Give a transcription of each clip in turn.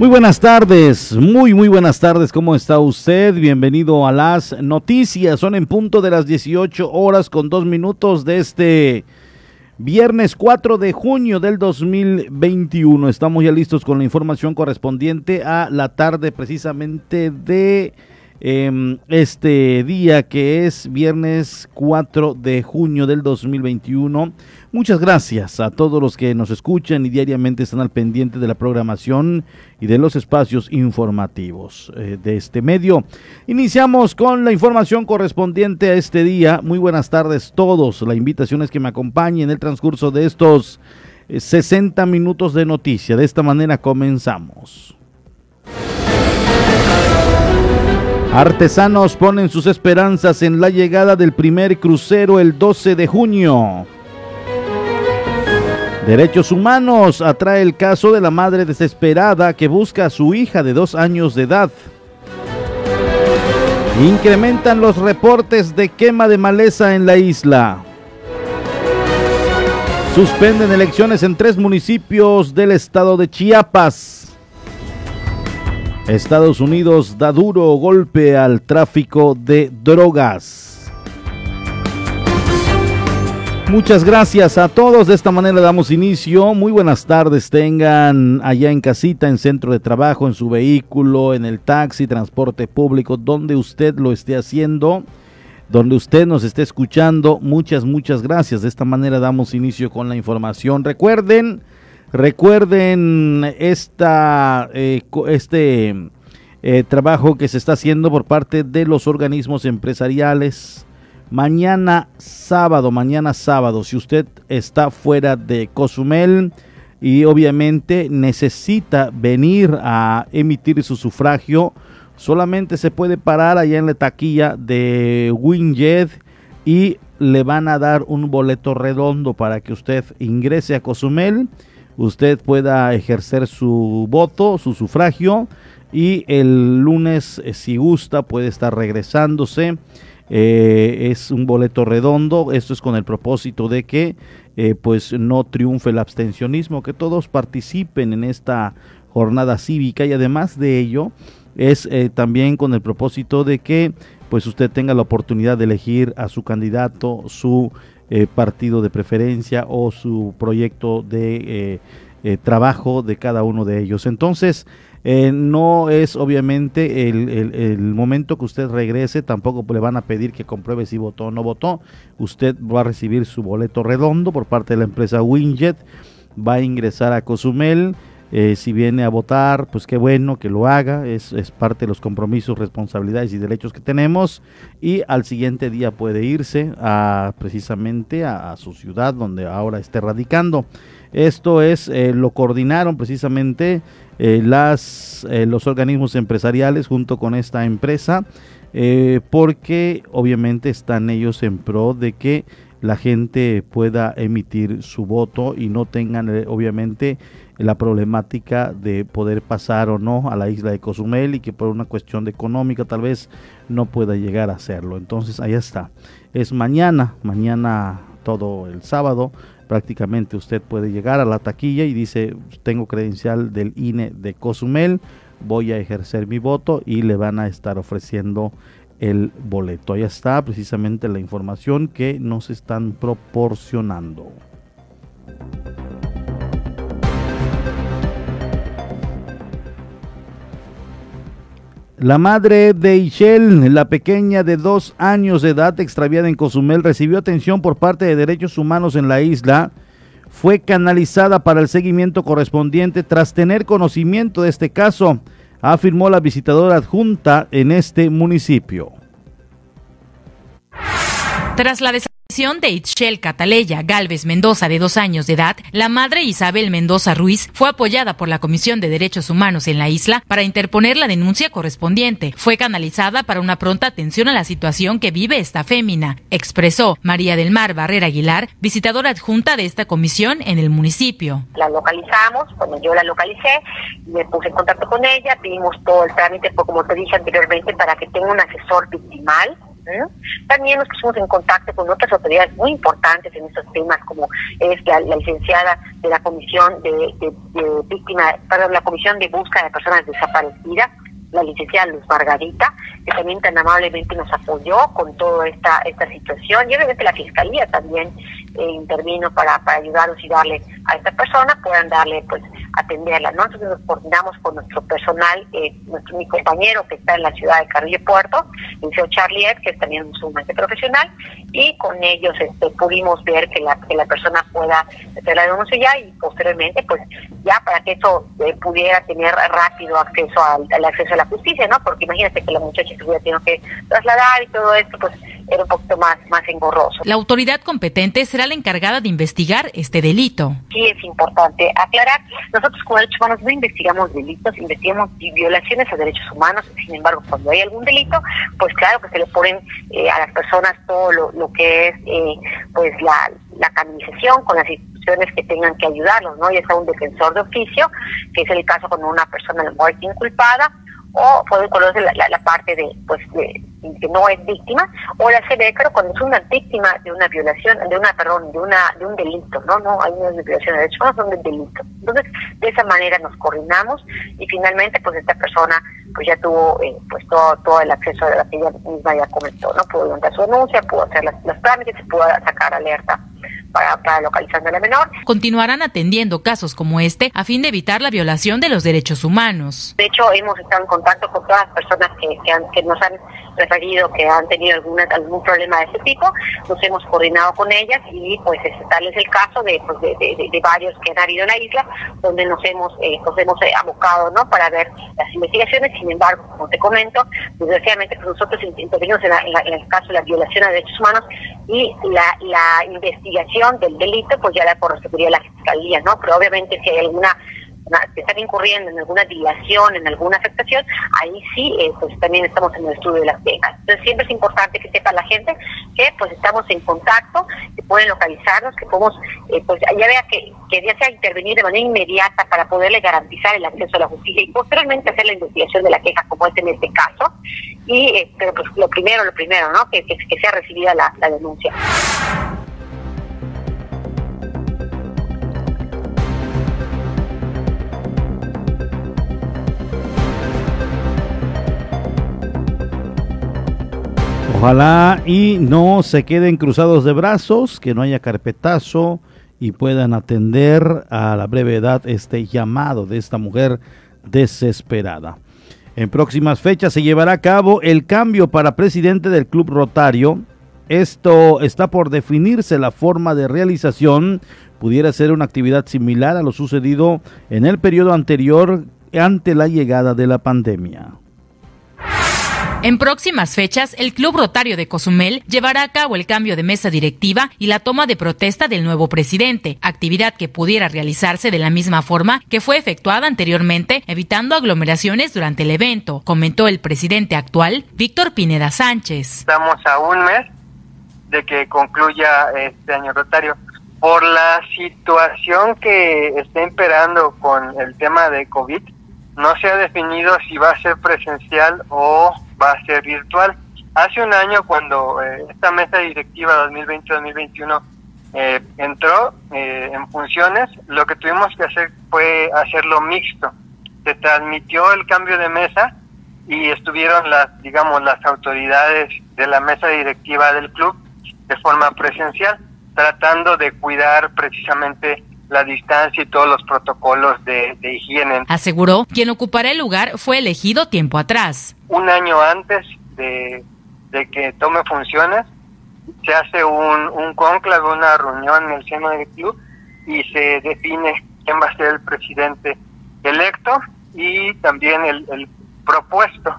Muy buenas tardes, muy muy buenas tardes, ¿cómo está usted? Bienvenido a las noticias, son en punto de las 18 horas con dos minutos de este viernes 4 de junio del 2021. Estamos ya listos con la información correspondiente a la tarde precisamente de Em, este día que es viernes 4 de junio del 2021. Muchas gracias a todos los que nos escuchan y diariamente están al pendiente de la programación y de los espacios informativos eh, de este medio. Iniciamos con la información correspondiente a este día. Muy buenas tardes todos. La invitación es que me acompañen en el transcurso de estos 60 eh, minutos de noticia. De esta manera comenzamos. Artesanos ponen sus esperanzas en la llegada del primer crucero el 12 de junio. Derechos Humanos atrae el caso de la madre desesperada que busca a su hija de dos años de edad. Incrementan los reportes de quema de maleza en la isla. Suspenden elecciones en tres municipios del estado de Chiapas. Estados Unidos da duro golpe al tráfico de drogas. Muchas gracias a todos. De esta manera damos inicio. Muy buenas tardes tengan allá en casita, en centro de trabajo, en su vehículo, en el taxi, transporte público, donde usted lo esté haciendo, donde usted nos esté escuchando. Muchas, muchas gracias. De esta manera damos inicio con la información. Recuerden Recuerden esta, eh, este eh, trabajo que se está haciendo por parte de los organismos empresariales. Mañana sábado, mañana sábado, si usted está fuera de Cozumel y obviamente necesita venir a emitir su sufragio, solamente se puede parar allá en la taquilla de Winjet y le van a dar un boleto redondo para que usted ingrese a Cozumel usted pueda ejercer su voto, su sufragio y el lunes, eh, si gusta, puede estar regresándose. Eh, es un boleto redondo, esto es con el propósito de que eh, pues no triunfe el abstencionismo, que todos participen en esta jornada cívica y además de ello es también con el propósito de que pues usted tenga la oportunidad de elegir a su candidato, su eh, partido de preferencia o su proyecto de eh, eh, trabajo de cada uno de ellos. Entonces, no es obviamente el, momento que usted regrese, tampoco le van a pedir que compruebe si votó o no votó. Usted va a recibir su boleto redondo por parte de la empresa Winjet, va a ingresar a Cozumel eh, si viene a votar, pues qué bueno que lo haga, es, parte de los compromisos, responsabilidades y derechos que tenemos. Y al siguiente día puede irse a, precisamente a, su ciudad donde ahora esté radicando. Esto es, eh, lo coordinaron precisamente eh, las, los organismos empresariales junto con esta empresa, porque obviamente están ellos en pro de que la gente pueda emitir su voto y no tengan obviamente la problemática de poder pasar o no a la isla de Cozumel y que por una cuestión de económica tal vez no pueda llegar a hacerlo. Entonces ahí está. Es mañana, mañana todo el sábado, prácticamente usted puede llegar a la taquilla y dice, tengo credencial del INE de Cozumel, voy a ejercer mi voto y le van a estar ofreciendo el boleto. Ahí está precisamente la información que nos están proporcionando. La madre de Ishel, la pequeña de dos años de edad extraviada en Cozumel, recibió atención por parte de Derechos Humanos en la isla. Fue canalizada para el seguimiento correspondiente tras tener conocimiento de este caso, afirmó la visitadora adjunta en este municipio. Tras la de Itchel Cataleya Galvez Mendoza, de dos años de edad, la madre Isabel Mendoza Ruiz fue apoyada por la Comisión de Derechos Humanos en la isla para interponer la denuncia correspondiente. Fue canalizada para una pronta atención a la situación que vive esta fémina, expresó María del Mar Barrera Aguilar, visitadora adjunta de esta comisión en el municipio. La localizamos, cuando yo la localicé, me puse en contacto con ella, pedimos todo el trámite, como te dije anteriormente, para que tenga un asesor victimal También nos pusimos en contacto con otras autoridades muy importantes en estos temas, como es la, licenciada de la Comisión de, de, de Víctimas, perdón, la Comisión de Búsqueda de Personas Desaparecidas, la licenciada Luz Margarita, que también tan amablemente nos apoyó con toda esta, esta situación, y obviamente la Fiscalía también eh, intervino para, para ayudarnos y darle a esta persona, puedan darle, pues, atenderla, ¿no? Entonces nos coordinamos con nuestro personal, eh, nuestro, mi compañero que está en la ciudad de Carrillo Puerto, el señor Charlie Ed, que es también un sumamente profesional, y con ellos este, pudimos ver que la, que la persona pueda hacer la denuncia ya y posteriormente, pues, ya para que eso eh, pudiera tener rápido acceso al, al acceso a la justicia, ¿no? Porque imagínate que la muchacha se hubiera tenido que trasladar y todo esto, pues era un poquito más, más engorroso. La autoridad competente será la encargada de investigar este delito. Sí, es importante aclarar. Nosotros como derechos humanos no investigamos delitos, investigamos violaciones a derechos humanos. Sin embargo, cuando hay algún delito, pues claro que se le ponen eh, a las personas todo lo, lo que es eh, pues la, la canonización con las instituciones que tengan que ayudarlos, ¿no? Ya sea un defensor de oficio, que es el caso cuando una persona muerte inculpada, o puede conocer la, la, parte de pues que no es víctima o la pero cuando es una víctima de una violación de una perdón de una de un delito no no hay una violación de derechos son de delito. Entonces de esa manera nos coordinamos y finalmente pues esta persona pues ya tuvo eh, pues todo todo el acceso a la que ella misma ya comentó no pudo levantar su denuncia pudo hacer las, las trámites pudo sacar alerta para, para localizar a la menor. Continuarán atendiendo casos como este a fin de evitar la violación de los derechos humanos. De hecho, hemos estado en contacto con todas las personas que, que, han, que nos han referido que han tenido alguna, algún problema de ese tipo, nos hemos coordinado con ellas y pues tal es el caso de, pues, de, de, varios que han habido en la isla, donde nos hemos, eh, nos hemos eh, abocado ¿no? para ver las investigaciones, sin embargo, como te comento, desgraciadamente pues, nosotros intervenimos en, en, en, el caso de la violación a derechos humanos y la, la investigación del delito pues ya la correspondería a la fiscalía, ¿no? Pero obviamente si hay alguna que están incurriendo en alguna dilación, en alguna afectación, ahí sí, eh, pues también estamos en el estudio de las quejas. Entonces siempre es importante que sepa la gente que pues estamos en contacto, que pueden localizarnos, que podemos, eh, pues ya vea que, que ya sea intervenir de manera inmediata para poderle garantizar el acceso a la justicia y posteriormente hacer la investigación de la queja como es en este caso. Y, eh, pero pues lo primero, lo primero, ¿no? Que, que, que sea recibida la, la denuncia. Ojalá y no se queden cruzados de brazos, que no haya carpetazo y puedan atender a la brevedad este llamado de esta mujer desesperada. En próximas fechas se llevará a cabo el cambio para presidente del Club Rotario. Esto está por definirse la forma de realización. Pudiera ser una actividad similar a lo sucedido en el periodo anterior ante la llegada de la pandemia. En próximas fechas, el Club Rotario de Cozumel llevará a cabo el cambio de mesa directiva y la toma de protesta del nuevo presidente, actividad que pudiera realizarse de la misma forma que fue efectuada anteriormente, evitando aglomeraciones durante el evento, comentó el presidente actual, Víctor Pineda Sánchez. Estamos a un mes de que concluya este año rotario. Por la situación que está imperando con el tema de COVID, no se ha definido si va a ser presencial o va a ser virtual. Hace un año cuando eh, esta mesa directiva 2020-2021 eh, entró eh, en funciones, lo que tuvimos que hacer fue hacerlo mixto. Se transmitió el cambio de mesa y estuvieron las, digamos, las autoridades de la mesa directiva del club de forma presencial, tratando de cuidar precisamente la distancia y todos los protocolos de, de, higiene. Aseguró, quien ocupará el lugar fue elegido tiempo atrás. Un año antes de, de que tome funciones, se hace un, un conclave, una reunión en el seno del club y se define quién va a ser el presidente electo y también el, el propuesto.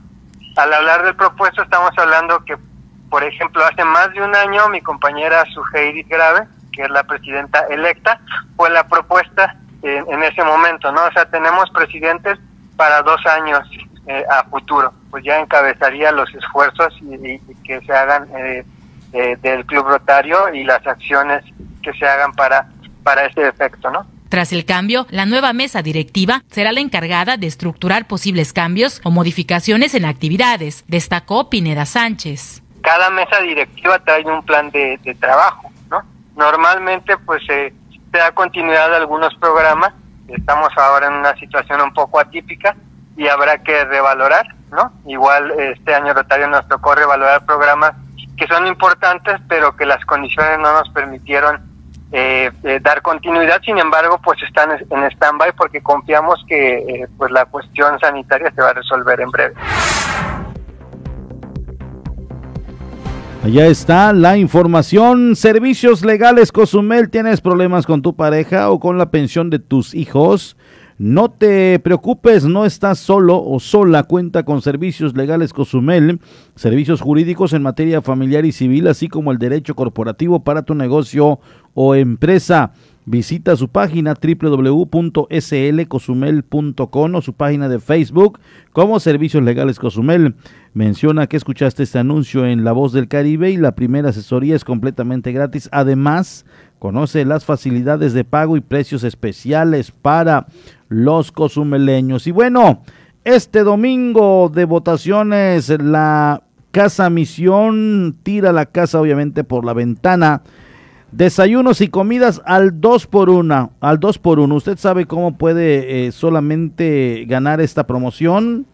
Al hablar del propuesto estamos hablando que, por ejemplo, hace más de un año mi compañera Suheiri Grave que es la presidenta electa, fue la propuesta en, en ese momento, ¿no? O sea, tenemos presidentes para dos años eh, a futuro, pues ya encabezaría los esfuerzos y, y que se hagan eh, eh, del Club Rotario y las acciones que se hagan para, para este efecto, ¿no? Tras el cambio, la nueva mesa directiva será la encargada de estructurar posibles cambios o modificaciones en actividades, destacó Pineda Sánchez. cada mesa directiva trae un plan de, trabajo. Normalmente pues se da continuidad a algunos programas, estamos ahora en una situación un poco atípica y habrá que revalorar, ¿no? Igual este año Rotario nos tocó revalorar programas que son importantes, pero que las condiciones no nos permitieron eh, eh, dar continuidad, sin embargo, pues están en stand-by porque confiamos que eh, pues la cuestión sanitaria se va a resolver en breve. Allá está la información. Servicios legales Cozumel. ¿Tienes problemas con tu pareja o con la pensión de tus hijos? No te preocupes, no estás solo o sola. Cuenta con servicios legales Cozumel, servicios jurídicos en materia familiar y civil, así como el derecho corporativo para tu negocio o empresa. Visita su página www.slcosumel.com o su página de Facebook como Servicios Legales Cozumel. Menciona que escuchaste este anuncio en La Voz del Caribe y la primera asesoría es completamente gratis. Además, conoce las facilidades de pago y precios especiales para los cozumeleños. Y bueno, este domingo de votaciones, la Casa Misión tira la casa obviamente por la ventana Desayunos y comidas al 2 por 1, al 2 por 1. ¿Usted sabe cómo puede eh, solamente ganar esta promoción?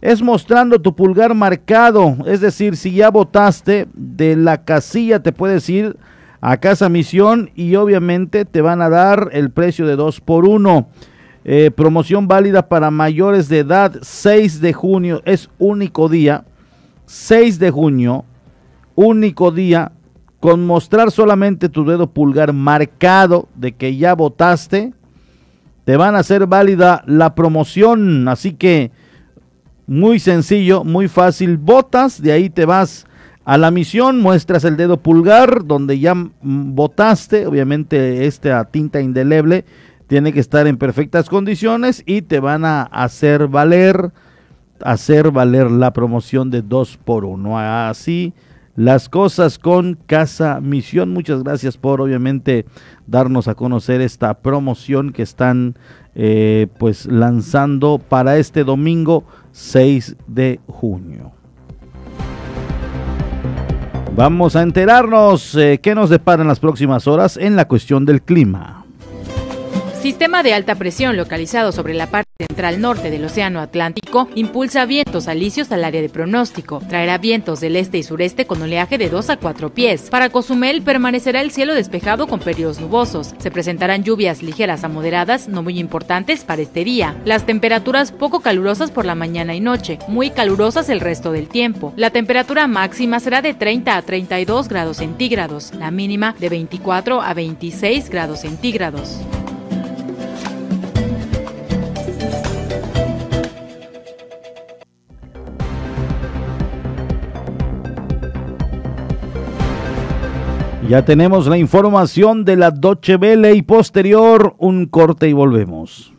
Es mostrando tu pulgar marcado, es decir, si ya votaste de la casilla te puedes ir a Casa Misión y obviamente te van a dar el precio de 2 por 1. Eh, promoción válida para mayores de edad, 6 de junio, es único día, 6 de junio, único día, con mostrar solamente tu dedo pulgar marcado de que ya votaste, te van a hacer válida la promoción. Así que muy sencillo, muy fácil. Votas, de ahí te vas a la misión, muestras el dedo pulgar donde ya votaste. Obviamente esta tinta indeleble tiene que estar en perfectas condiciones y te van a hacer valer, hacer valer la promoción de 2 por 1. Así las cosas con Casa Misión. Muchas gracias por obviamente darnos a conocer esta promoción que están eh, pues lanzando para este domingo 6 de junio. Vamos a enterarnos eh, qué nos depara en las próximas horas en la cuestión del clima. Sistema de alta presión localizado sobre la parte central norte del Océano Atlántico impulsa vientos alisios al área de pronóstico. Traerá vientos del este y sureste con oleaje de 2 a 4 pies. Para Cozumel permanecerá el cielo despejado con periodos nubosos. Se presentarán lluvias ligeras a moderadas, no muy importantes para este día. Las temperaturas poco calurosas por la mañana y noche, muy calurosas el resto del tiempo. La temperatura máxima será de 30 a 32 grados centígrados, la mínima de 24 a 26 grados centígrados. Ya tenemos la información de la Doche Vele y posterior un corte y volvemos.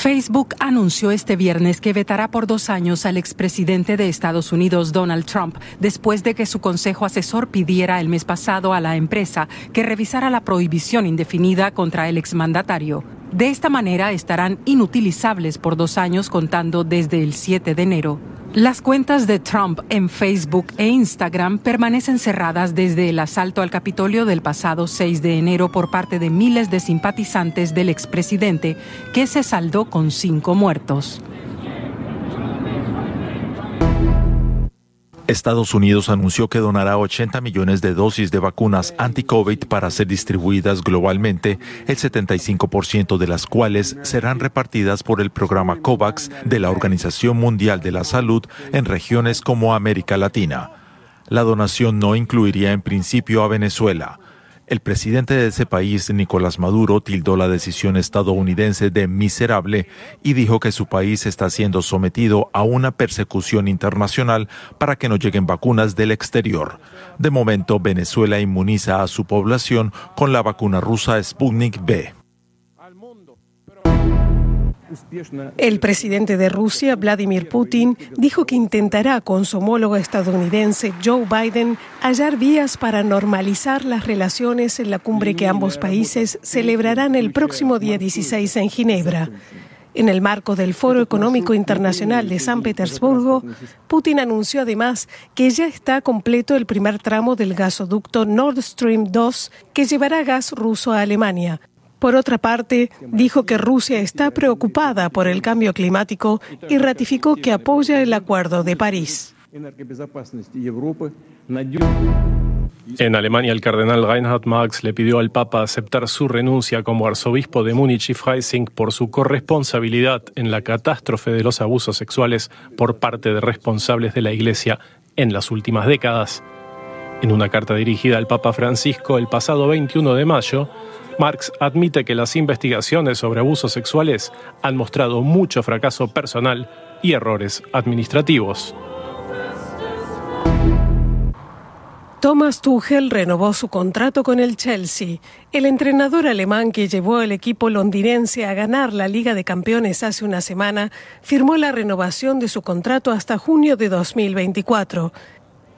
Facebook anunció este viernes que vetará por dos años al expresidente de Estados Unidos, Donald Trump, después de que su consejo asesor pidiera el mes pasado a la empresa que revisara la prohibición indefinida contra el exmandatario. De esta manera estarán inutilizables por dos años contando desde el 7 de enero. Las cuentas de Trump en Facebook e Instagram permanecen cerradas desde el asalto al Capitolio del pasado 6 de enero por parte de miles de simpatizantes del expresidente, que se saldó con cinco muertos. Estados Unidos anunció que donará 80 millones de dosis de vacunas anti-COVID para ser distribuidas globalmente, el 75% de las cuales serán repartidas por el programa COVAX de la Organización Mundial de la Salud en regiones como América Latina. La donación no incluiría en principio a Venezuela. El presidente de ese país, Nicolás Maduro, tildó la decisión estadounidense de miserable y dijo que su país está siendo sometido a una persecución internacional para que no lleguen vacunas del exterior. De momento, Venezuela inmuniza a su población con la vacuna rusa Sputnik B. El presidente de Rusia, Vladimir Putin, dijo que intentará con su homólogo estadounidense Joe Biden hallar vías para normalizar las relaciones en la cumbre que ambos países celebrarán el próximo día 16 en Ginebra. En el marco del Foro Económico Internacional de San Petersburgo, Putin anunció además que ya está completo el primer tramo del gasoducto Nord Stream 2 que llevará gas ruso a Alemania, por otra parte, dijo que Rusia está preocupada por el cambio climático y ratificó que apoya el Acuerdo de París. En Alemania, el cardenal Reinhard Marx le pidió al Papa aceptar su renuncia como arzobispo de Múnich y Freising por su corresponsabilidad en la catástrofe de los abusos sexuales por parte de responsables de la Iglesia en las últimas décadas. En una carta dirigida al Papa Francisco el pasado 21 de mayo, Marx admite que las investigaciones sobre abusos sexuales han mostrado mucho fracaso personal y errores administrativos. Thomas Tuchel renovó su contrato con el Chelsea. El entrenador alemán que llevó al equipo londinense a ganar la Liga de Campeones hace una semana firmó la renovación de su contrato hasta junio de 2024.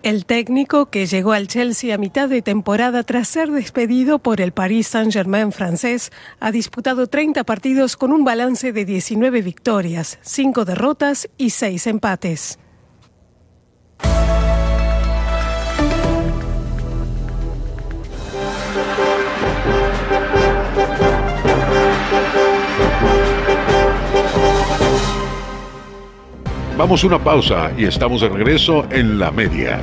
El técnico, que llegó al Chelsea a mitad de temporada tras ser despedido por el Paris Saint-Germain francés, ha disputado 30 partidos con un balance de 19 victorias, 5 derrotas y 6 empates. Vamos a una pausa y estamos de regreso en la media.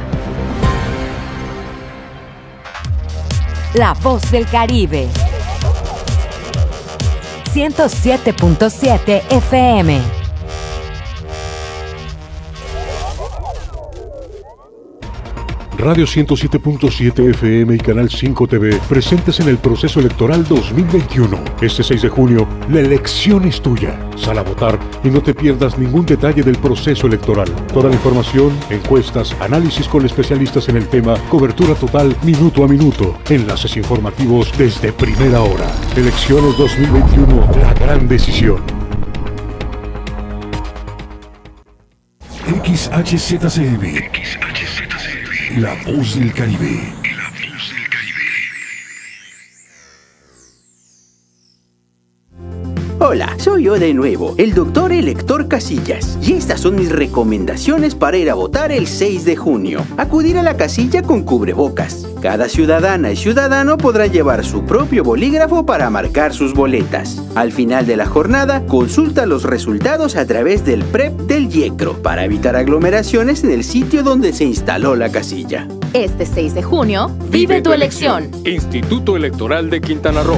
La voz del Caribe. 107.7 FM. Radio 107.7 FM y Canal 5 TV presentes en el proceso electoral 2021. Este 6 de junio, la elección es tuya. Sal a votar y no te pierdas ningún detalle del proceso electoral. Toda la información, encuestas, análisis con especialistas en el tema, cobertura total minuto a minuto, enlaces informativos desde primera hora. Elecciones 2021, la gran decisión. XHZCM. La voz del Caribe. Hola, soy yo de nuevo, el doctor elector Casillas, y estas son mis recomendaciones para ir a votar el 6 de junio. Acudir a la casilla con cubrebocas. Cada ciudadana y ciudadano podrá llevar su propio bolígrafo para marcar sus boletas. Al final de la jornada, consulta los resultados a través del PREP del YECRO para evitar aglomeraciones en el sitio donde se instaló la casilla. Este 6 de junio, vive, tu elección. Instituto Electoral de Quintana Roo.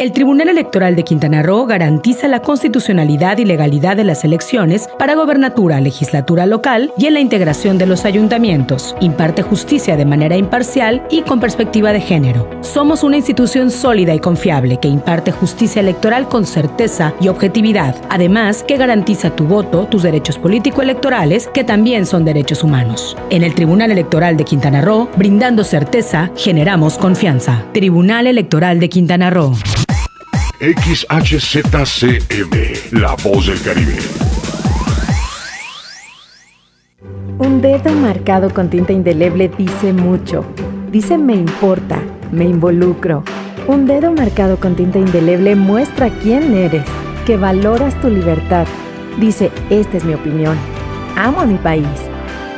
El Tribunal Electoral de Quintana Roo garantiza la constitucionalidad y legalidad de las elecciones para gobernatura, legislatura local y en la integración de los ayuntamientos. Imparte justicia de manera imparcial y con perspectiva de género. Somos una institución sólida y confiable que imparte justicia electoral con certeza y objetividad. Además, que garantiza tu voto, tus derechos político-electorales, que también son derechos humanos. En el Tribunal Electoral de Quintana Roo, brindando certeza, generamos confianza. Tribunal Electoral de Quintana Roo. XHZCM, La Voz del Caribe. Un dedo marcado con tinta indeleble dice mucho. Dice me importa, me involucro. Un dedo marcado con tinta indeleble muestra quién eres, que valoras tu libertad. Dice, esta es mi opinión. Amo a mi país.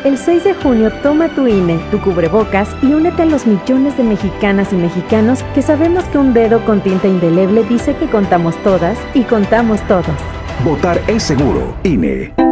El 6 de junio toma tu INE, tu cubrebocas y únete a los millones de mexicanas y mexicanos que sabemos que un dedo con tinta indeleble dice que contamos todas y contamos todos. Votar es seguro. INE.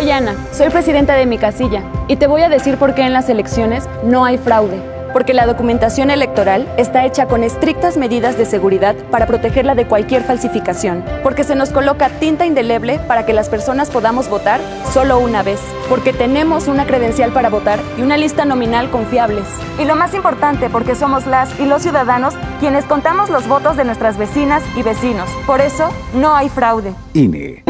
Soy Ana, soy presidenta de mi casilla y te voy a decir por qué en las elecciones no hay fraude. Porque la documentación electoral está hecha con estrictas medidas de seguridad para protegerla de cualquier falsificación. Porque se nos coloca tinta indeleble para que las personas podamos votar solo una vez. Porque tenemos una credencial para votar y una lista nominal confiables. Y lo más importante, porque somos las y los ciudadanos quienes contamos los votos de nuestras vecinas y vecinos. Por eso, no hay fraude. INE.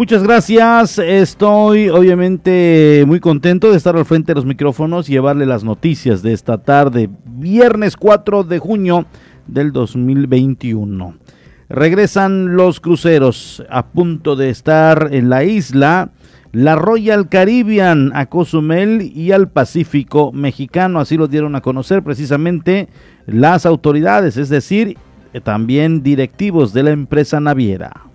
Muchas gracias. Estoy obviamente muy contento de estar al frente de los micrófonos y llevarle las noticias de esta tarde, viernes 4 de junio del 2021. Regresan los cruceros a punto de estar en la isla, la Royal Caribbean a Cozumel y al Pacífico mexicano. Así lo dieron a conocer precisamente las autoridades, es decir, también directivos de la empresa naviera.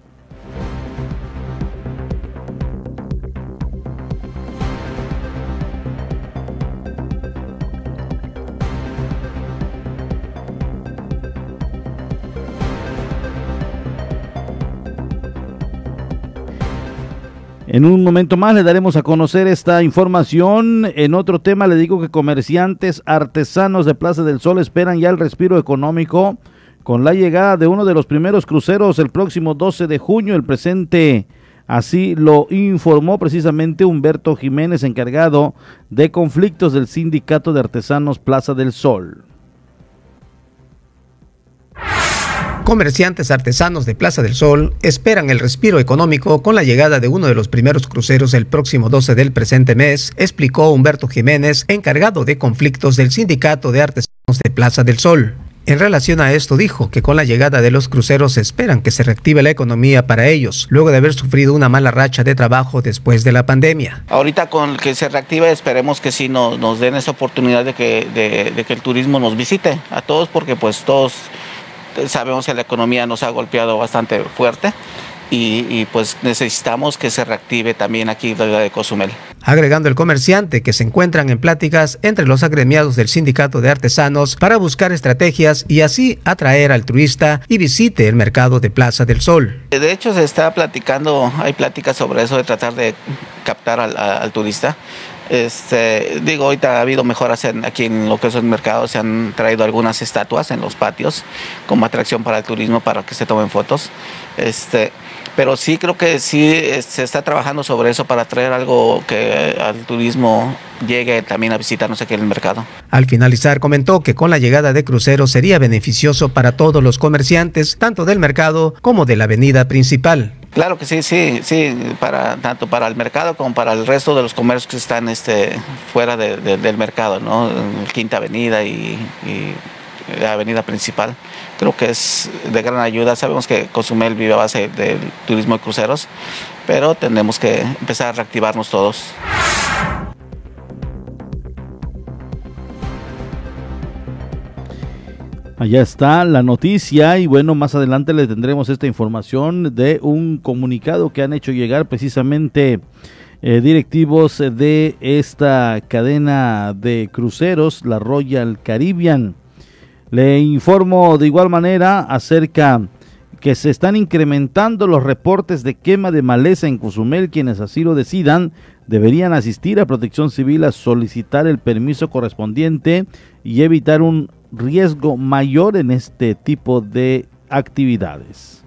En un momento más le daremos a conocer esta información. En otro tema le digo que comerciantes artesanos de Plaza del Sol esperan ya el respiro económico con la llegada de uno de los primeros cruceros el próximo 12 de junio. El presente así lo informó precisamente Humberto Jiménez, encargado de conflictos del Sindicato de Artesanos Plaza del Sol. Comerciantes artesanos de Plaza del Sol esperan el respiro económico con la llegada de uno de los primeros cruceros el próximo 12 del presente mes, explicó Humberto Jiménez, encargado de conflictos del Sindicato de Artesanos de Plaza del Sol. En relación a esto dijo que con la llegada de los cruceros esperan que se reactive la economía para ellos, luego de haber sufrido una mala racha de trabajo después de la pandemia. Ahorita con que se reactive esperemos que sí nos, den esa oportunidad de que el turismo nos visite a todos porque pues todos sabemos que la economía nos ha golpeado bastante fuerte y, y, pues necesitamos que se reactive también aquí la de Cozumel. Agregando el comerciante que se encuentran en pláticas entre los agremiados del sindicato de artesanos para buscar estrategias y así atraer al turista y visite el mercado de Plaza del Sol. De hecho se está platicando, hay pláticas sobre eso de tratar de captar al, al turista. Este, digo, ahorita ha habido mejoras en, aquí en lo que es el mercado, se han traído algunas estatuas en los patios como atracción para el turismo, para que se tomen fotos. Este, pero sí creo que sí se está trabajando sobre eso para traer algo que al turismo llegue también a visitarnos aquí en el mercado. Al finalizar comentó que con la llegada de cruceros sería beneficioso para todos los comerciantes, tanto del mercado como de la avenida principal. Claro que sí, sí, sí, tanto para el mercado como para el resto de los comercios que están este, fuera de, de, del mercado, ¿no? Quinta Avenida y, y la avenida principal. Creo que es de gran ayuda. Sabemos que Cozumel vive a base del turismo de cruceros, pero tenemos que empezar a reactivarnos todos. Allá está la noticia y bueno, más adelante le tendremos esta información de un comunicado que han hecho llegar precisamente eh, directivos de esta cadena de cruceros, la Royal Caribbean. Le informo de igual manera acerca que se están incrementando los reportes de quema de maleza en Cozumel. Quienes así lo decidan deberían asistir a Protección Civil a solicitar el permiso correspondiente y evitar un riesgo mayor en este tipo de actividades.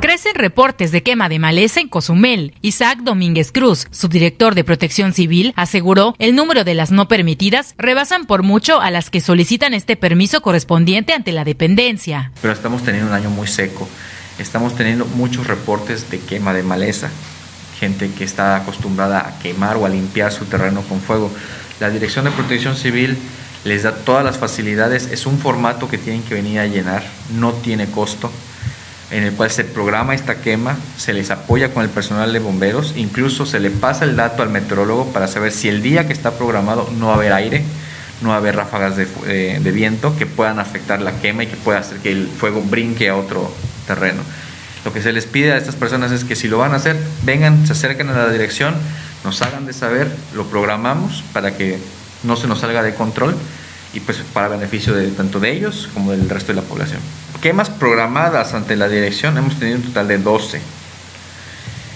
Crece Aparecen reportes de quema de maleza en Cozumel. Isaac Domínguez Cruz, subdirector de Protección Civil, aseguró el número de las no permitidas rebasan por mucho a las que solicitan este permiso correspondiente ante la dependencia. Pero estamos teniendo un año muy seco. Estamos teniendo muchos reportes de quema de maleza, gente que está acostumbrada a quemar o a limpiar su terreno con fuego. La Dirección de Protección Civil les da todas las facilidades, es un formato que tienen que venir a llenar, no tiene costo, en el cual se programa esta quema, se les apoya con el personal de bomberos, incluso se le pasa el dato al meteorólogo para saber si el día que está programado no va a haber aire, no va a haber ráfagas de, de viento que puedan afectar la quema y que pueda hacer que el fuego brinque a otro terreno. Lo que se les pide a estas personas es que si lo van a hacer, vengan, se acerquen a la dirección, nos hagan de saber, lo programamos para que no se nos salga de control y pues para beneficio de tanto de ellos como del resto de la población. Quemas programadas ante la dirección hemos tenido un total de 12.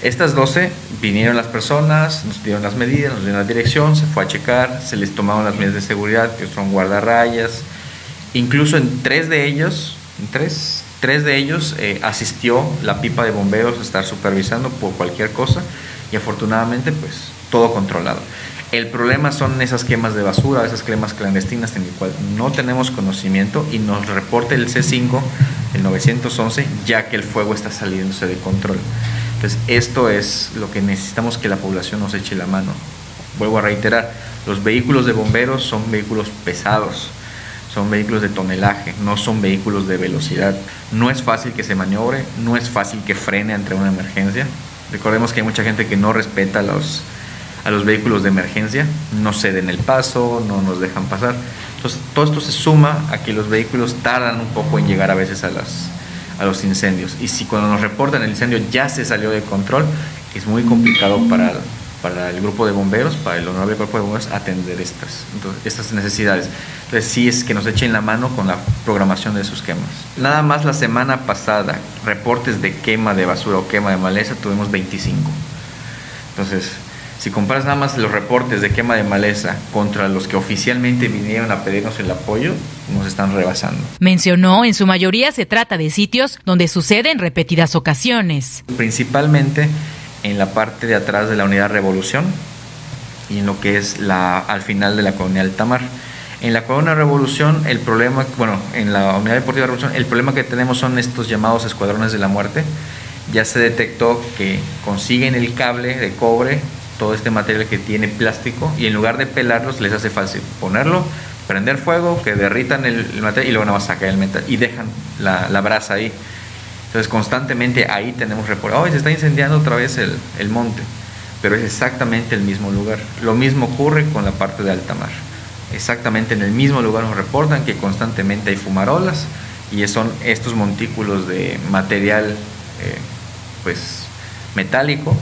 Estas 12 vinieron las personas, nos dieron las medidas, nos dieron la dirección, se fue a checar, se les tomaron las medidas de seguridad, que son guardarrayas. Incluso en tres de ellos, en tres, tres de ellos eh, asistió la pipa de bomberos a estar supervisando por cualquier cosa y afortunadamente pues todo controlado. El problema son esas quemas de basura, esas quemas clandestinas en el cual no tenemos conocimiento y nos reporte el C5, el 911, ya que el fuego está saliéndose de control. Entonces, esto es lo que necesitamos que la población nos eche la mano. Vuelvo a reiterar, los vehículos de bomberos son vehículos pesados, son vehículos de tonelaje, no son vehículos de velocidad. No es fácil que se maniobre, no es fácil que frene ante una emergencia. Recordemos que hay mucha gente que no respeta los, a los vehículos de emergencia, no ceden el paso, no nos dejan pasar. Entonces, todo esto se suma a que los vehículos tardan un poco en llegar a veces a, las, a los incendios. Y si cuando nos reportan el incendio ya se salió de control, es muy complicado para, para el grupo de bomberos, para el honorable cuerpo de bomberos, atender estas, estas necesidades. Entonces, sí es que nos echen la mano con la programación de sus quemas. Nada más la semana pasada, reportes de quema de basura o quema de maleza, tuvimos 25. Entonces, si comparas nada más los reportes de quema de maleza contra los que oficialmente vinieron a pedirnos el apoyo, nos están rebasando. Mencionó, en su mayoría se trata de sitios donde sucede en repetidas ocasiones. Principalmente en la parte de atrás de la unidad Revolución y en lo que es la, al final de la colonia Altamar. En la colonia Revolución, el problema, bueno, en la unidad deportiva Revolución, el problema que tenemos son estos llamados escuadrones de la muerte. Ya se detectó que consiguen el cable de cobre todo este material que tiene plástico y en lugar de pelarlos les hace fácil ponerlo, prender fuego, que derritan el, material y luego nada más sacar el metal y dejan la, brasa ahí. Entonces constantemente ahí tenemos reportes, oh, se está incendiando otra vez el, el monte, pero es exactamente el mismo lugar. Lo mismo ocurre con la parte de alta mar. Exactamente en el mismo lugar nos reportan que constantemente hay fumarolas y son estos montículos de material eh, pues metálico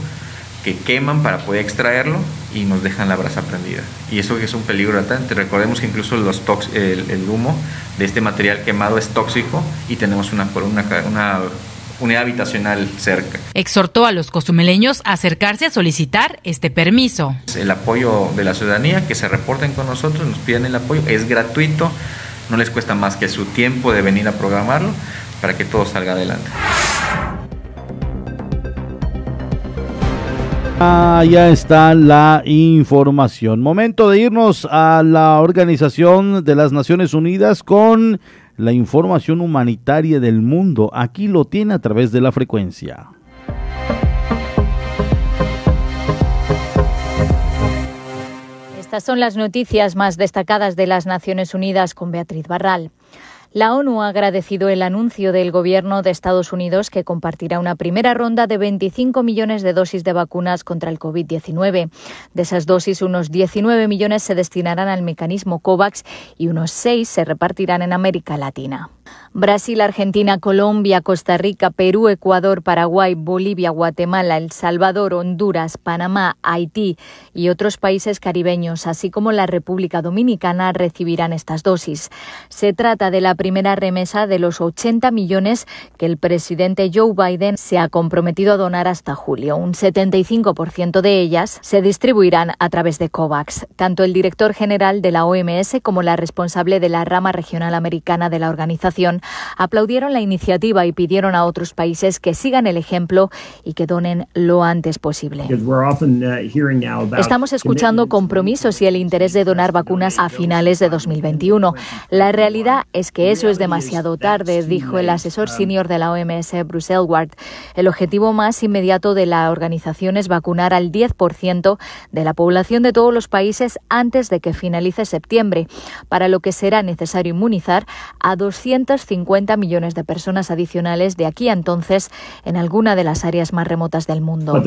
que queman para poder extraerlo y nos dejan la brasa prendida. Y eso es un peligro latente. Recordemos que incluso los el, el, humo de este material quemado es tóxico y tenemos una, una, una unidad habitacional cerca. Exhortó a los cozumeleños a acercarse a solicitar este permiso. El apoyo de la ciudadanía, que se reporten con nosotros, nos piden el apoyo, es gratuito, no les cuesta más que su tiempo de venir a programarlo para que todo salga adelante. Ah, ya está la información. Momento de irnos a la Organización de las Naciones Unidas con la información humanitaria del mundo. Aquí lo tiene a través de la frecuencia. Estas son las noticias más destacadas de las Naciones Unidas con Beatriz Barral. La ONU ha agradecido el anuncio del Gobierno de Estados Unidos que compartirá una primera ronda de 25 millones de dosis de vacunas contra el COVID-19. De esas dosis, unos 19 millones se destinarán al mecanismo COVAX y unos 6 se repartirán en América Latina. Brasil, Argentina, Colombia, Costa Rica, Perú, Ecuador, Paraguay, Bolivia, Guatemala, El Salvador, Honduras, Panamá, Haití y otros países caribeños, así como la República Dominicana, recibirán estas dosis. Se trata de la primera remesa de los 80 millones que el presidente Joe Biden se ha comprometido a donar hasta julio. Un 75% de ellas se distribuirán a través de COVAX. Tanto el director general de la OMS como la responsable de la rama regional americana de la organización vacunación, aplaudieron la iniciativa y pidieron a otros países que sigan el ejemplo y que donen lo antes posible. Uh, Estamos escuchando compromisos y el interés de donar vacunas a finales de 2021. La realidad es que eso es demasiado tarde, dijo el asesor senior de la OMS, Bruce Elward. El objetivo más inmediato de la organización es vacunar al 10% de la población de todos los países antes de que finalice septiembre, para lo que será necesario inmunizar a 250 millones de personas adicionales de aquí a entonces en alguna de las áreas más remotas del mundo.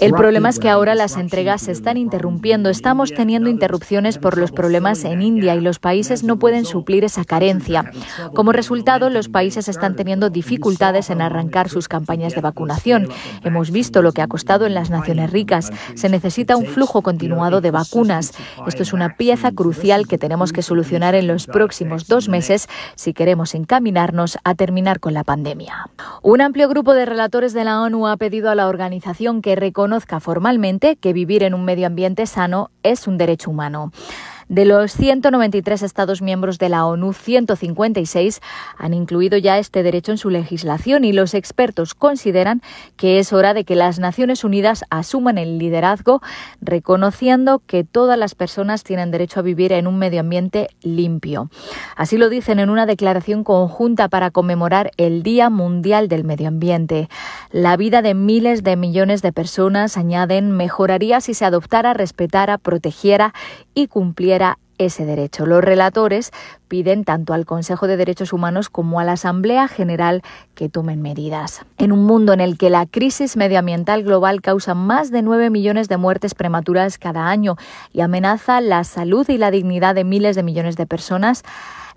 El problema es que ahora las entregas se están interrumpiendo. Estamos teniendo interrupciones por los problemas en India y los países no pueden suplir esa carencia. Como resultado, los países están teniendo dificultades en arrancar sus campañas de vacunación. Hemos visto lo que ha costado en las naciones ricas. Se necesita un flujo continuado de vacunas. Esto es una pieza crucial que tenemos que solucionar en los próximos dos meses si queremos encaminarnos a terminar con la pandemia. Un amplio grupo de relatores de la ONU ha pedido a la organización que reconozca formalmente que vivir en un medio ambiente sano es un derecho humano. De los 193 Estados miembros de la ONU, 156 han incluido ya este derecho en su legislación y los expertos consideran que es hora de que las Naciones Unidas asuman el liderazgo, reconociendo que todas las personas tienen derecho a vivir en un medio ambiente limpio. Así lo dicen en una declaración conjunta para conmemorar el Día Mundial del Medio Ambiente. La vida de miles de millones de personas, añaden, mejoraría si se adoptara, respetara, protegiera y cumpliera ese derecho. Los relatores piden tanto al Consejo de Derechos Humanos como a la Asamblea General que tomen medidas. En un mundo en el que la crisis medioambiental global causa más de 9 millones de muertes prematuras cada año y amenaza la salud y la dignidad de miles de millones de personas,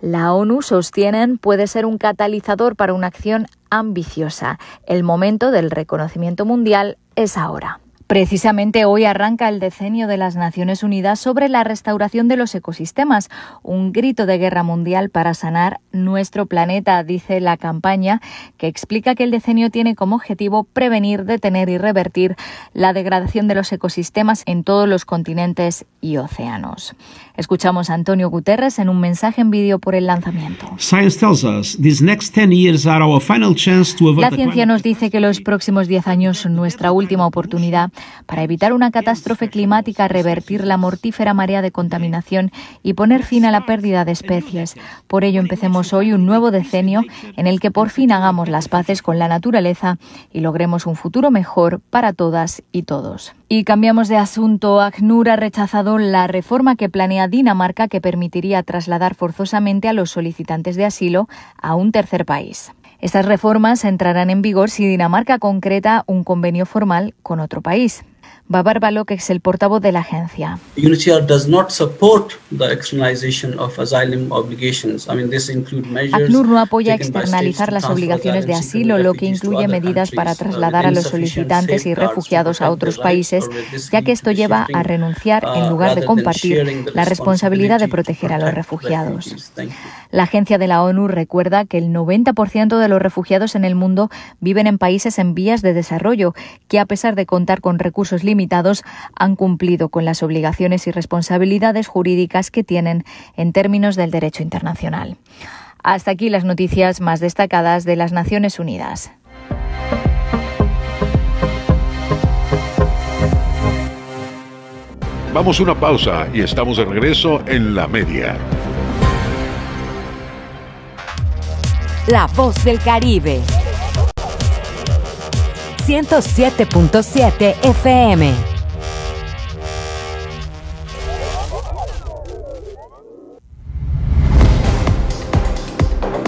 la ONU sostienen puede ser un catalizador para una acción ambiciosa. El momento del reconocimiento mundial es ahora. Precisamente hoy arranca el decenio de las Naciones Unidas sobre la restauración de los ecosistemas, un grito de guerra mundial para sanar nuestro planeta, dice la campaña, que explica que el decenio tiene como objetivo prevenir, detener y revertir la degradación de los ecosistemas en todos los continentes y océanos. Escuchamos a Antonio Guterres en un mensaje en vídeo por el lanzamiento. La ciencia nos dice que los próximos 10 años son nuestra última oportunidad para evitar una catástrofe climática, revertir la mortífera marea de contaminación y poner fin a la pérdida de especies. Por ello empecemos hoy un nuevo decenio en el que por fin hagamos las paces con la naturaleza y logremos un futuro mejor para todas y todos. Y cambiamos de asunto. ACNUR ha rechazado la reforma que planea Dinamarca que permitiría trasladar forzosamente a los solicitantes de asilo a un tercer país. Estas reformas entrarán en vigor si Dinamarca concreta un convenio formal con otro país. Babar Balok es el portavoz de la agencia. ACNUR no apoya externalizar las obligaciones de asilo, lo que incluye medidas para trasladar a los solicitantes y refugiados a otros países, ya que esto lleva a renunciar, en lugar de compartir, la responsabilidad de proteger a los refugiados. La agencia de la ONU recuerda que el 90% de los refugiados en el mundo viven en países en vías de desarrollo, que a pesar de contar con recursos limitados, han cumplido con las obligaciones y responsabilidades jurídicas que tienen en términos del derecho internacional. Hasta aquí las noticias más destacadas de las Naciones Unidas. Vamos a una pausa y estamos de regreso en la media. La voz del Caribe. 107.7 FM.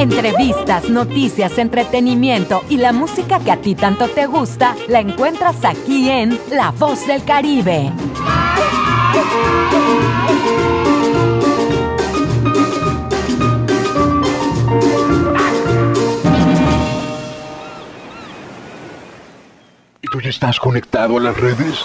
Entrevistas, noticias, entretenimiento y la música que a ti tanto te gusta la encuentras aquí en La Voz del Caribe. ¿Y tú ya estás conectado a las redes?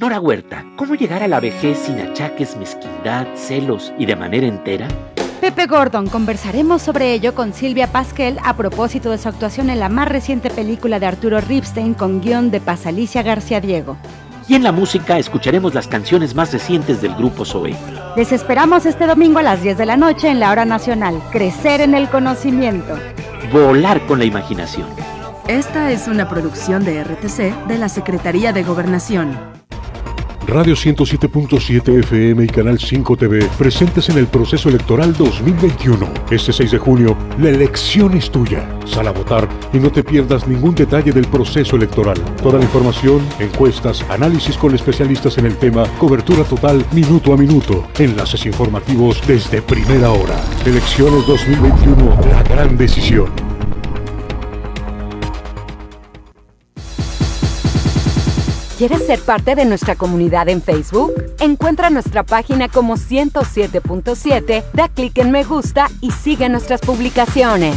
Nora Huerta, ¿cómo llegar a la vejez sin achaques, mezquindad, celos y de manera entera? Pepe Gordon, conversaremos sobre ello con Silvia Pasquel a propósito de su actuación en la más reciente película de Arturo Ripstein con guion de Pasalicia García Diego. Y en la música escucharemos las canciones más recientes del grupo Zoe. Les esperamos este domingo a las 10 de la noche en la hora nacional. Crecer en el conocimiento. Volar con la imaginación. Esta es una producción de RTC de la Secretaría de Gobernación. Radio 107.7 FM y Canal 5 TV presentes en el proceso electoral 2021. Este 6 de junio, la elección es tuya. Sal a votar y no te pierdas ningún detalle del proceso electoral. Toda la información, encuestas, análisis con especialistas en el tema, cobertura total minuto a minuto, enlaces informativos desde primera hora. Elecciones 2021, la gran decisión. ¿Quieres ser parte de nuestra comunidad en Facebook? Encuentra nuestra página como 107.7, da clic en me gusta y sigue nuestras publicaciones.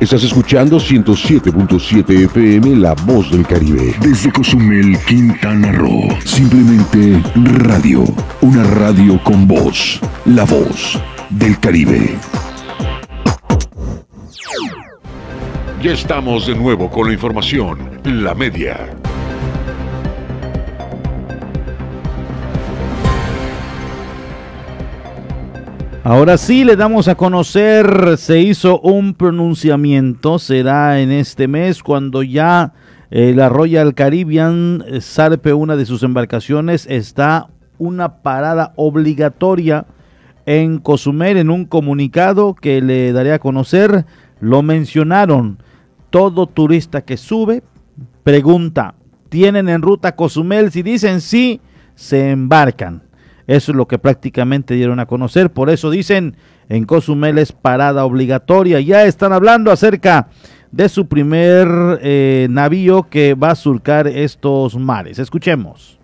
Estás escuchando 107.7 FM La Voz del Caribe. Desde Cozumel, Quintana Roo. Simplemente radio. Una radio con voz. La Voz del Caribe. Ya estamos de nuevo con la información, la media. Ahora sí le damos a conocer, se hizo un pronunciamiento, será en este mes cuando ya eh, la Royal Caribbean eh, zarpe una de sus embarcaciones, está una parada obligatoria en Cozumel en un comunicado que le daré a conocer, lo mencionaron todo turista que sube pregunta, ¿tienen en ruta Cozumel? Si dicen sí, se embarcan. Eso es lo que prácticamente dieron a conocer. Por eso dicen, en Cozumel es parada obligatoria. Ya están hablando acerca de su primer eh, navío que va a surcar estos mares. Escuchemos.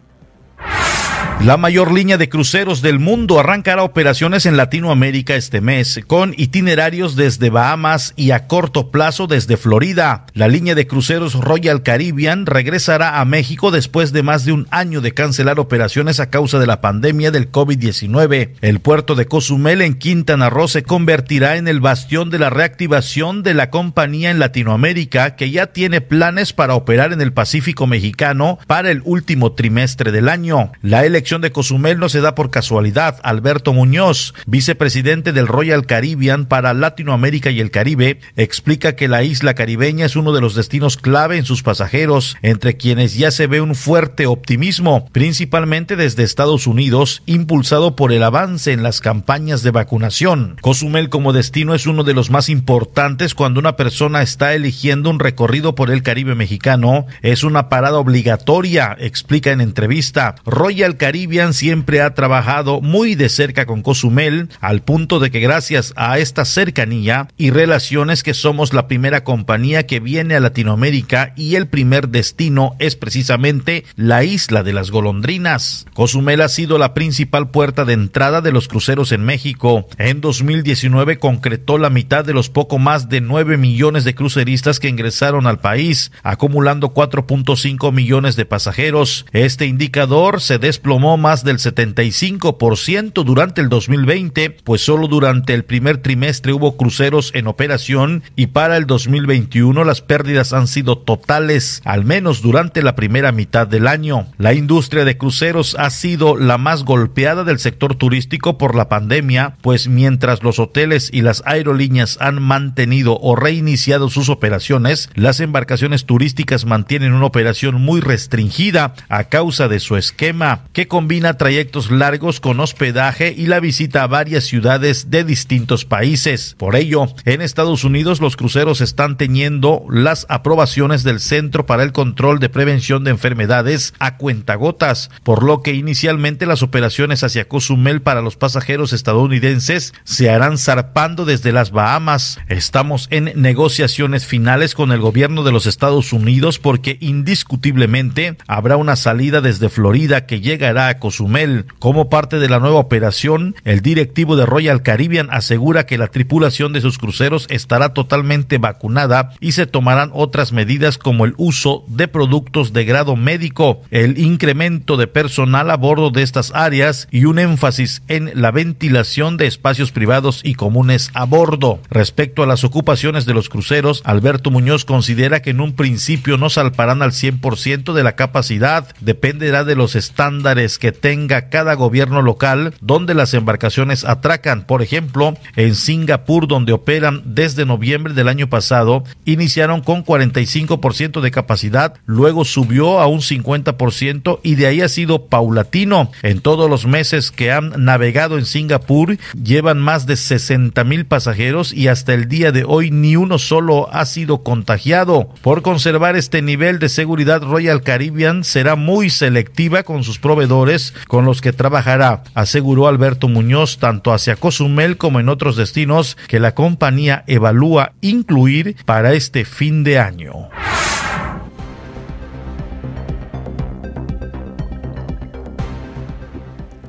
La mayor línea de cruceros del mundo arrancará operaciones en Latinoamérica este mes, con itinerarios desde Bahamas y a corto plazo desde Florida. La línea de cruceros Royal Caribbean regresará a México después de más de un año de cancelar operaciones a causa de la pandemia del COVID-19. El puerto de Cozumel en Quintana Roo se convertirá en el bastión de la reactivación de la compañía en Latinoamérica, que ya tiene planes para operar en el Pacífico mexicano para el último trimestre del año. La elección de Cozumel no se da por casualidad. Alberto Muñoz, vicepresidente del Royal Caribbean para Latinoamérica y el Caribe, explica que la isla caribeña es uno de los destinos clave en sus pasajeros, entre quienes ya se ve un fuerte optimismo, principalmente desde Estados Unidos, impulsado por el avance en las campañas de vacunación. Cozumel como destino es uno de los más importantes cuando una persona está eligiendo un recorrido por el Caribe mexicano. Es una parada obligatoria, explica en entrevista. Royal Caribbean Caribbean siempre ha trabajado muy de cerca con Cozumel, al punto de que gracias a esta cercanía y relaciones que somos la primera compañía que viene a Latinoamérica y el primer destino es precisamente la isla de las golondrinas. Cozumel ha sido la principal puerta de entrada de los cruceros en México. En 2019 concretó la mitad de los poco más de 9 millones de cruceristas que ingresaron al país, acumulando 4.5 millones de pasajeros. Este indicador se desplomó más del 75% durante el 2020, pues solo durante el primer trimestre hubo cruceros en operación y para el 2021 las pérdidas han sido totales, al menos durante la primera mitad del año. La industria de cruceros ha sido la más golpeada del sector turístico por la pandemia, pues mientras los hoteles y las aerolíneas han mantenido o reiniciado sus operaciones, las embarcaciones turísticas mantienen una operación muy restringida a causa de su esquema, que combina trayectos largos con hospedaje y la visita a varias ciudades de distintos países. Por ello, en Estados Unidos los cruceros están teniendo las aprobaciones del Centro para el Control de Prevención de Enfermedades a cuentagotas, por lo que inicialmente las operaciones hacia Cozumel para los pasajeros estadounidenses se harán zarpando desde las Bahamas. Estamos en negociaciones finales con el gobierno de los Estados Unidos porque indiscutiblemente habrá una salida desde Florida que llegará a Cozumel. Como parte de la nueva operación, el directivo de Royal Caribbean asegura que la tripulación de sus cruceros estará totalmente vacunada y se tomarán otras medidas como el uso de productos de grado médico, el incremento de personal a bordo de estas áreas y un énfasis en la ventilación de espacios privados y comunes a bordo. Respecto a las ocupaciones de los cruceros, Alberto Muñoz considera que en un principio no salparán al 100% de la capacidad, dependerá de los estándares que tenga cada gobierno local donde las embarcaciones atracan. Por ejemplo, en Singapur, donde operan desde noviembre del año pasado, iniciaron con 45% de capacidad, luego subió a un 50% y de ahí ha sido paulatino. En todos los meses que han navegado en Singapur, llevan más de 60 mil pasajeros y hasta el día de hoy ni uno solo ha sido contagiado. Por conservar este nivel de seguridad, Royal Caribbean será muy selectiva con sus proveedores con los que trabajará, aseguró Alberto Muñoz tanto hacia Cozumel como en otros destinos que la compañía evalúa incluir para este fin de año.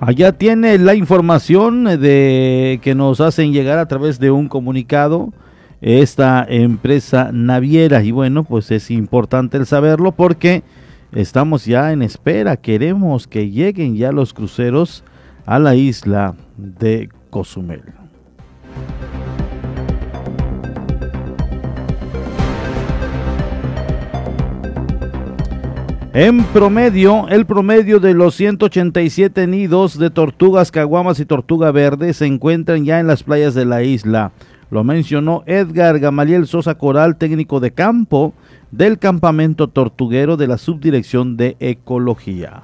Allá tiene la información de que nos hacen llegar a través de un comunicado esta empresa naviera y bueno, pues es importante el saberlo porque estamos ya en espera, queremos que lleguen ya los cruceros a la isla de Cozumel. En promedio, el promedio de los 187 nidos de tortugas, caguamas y tortuga verde se encuentran ya en las playas de la isla. Lo mencionó Edgar Gamaliel Sosa Coral, técnico de campo del campamento tortuguero de la Subdirección de Ecología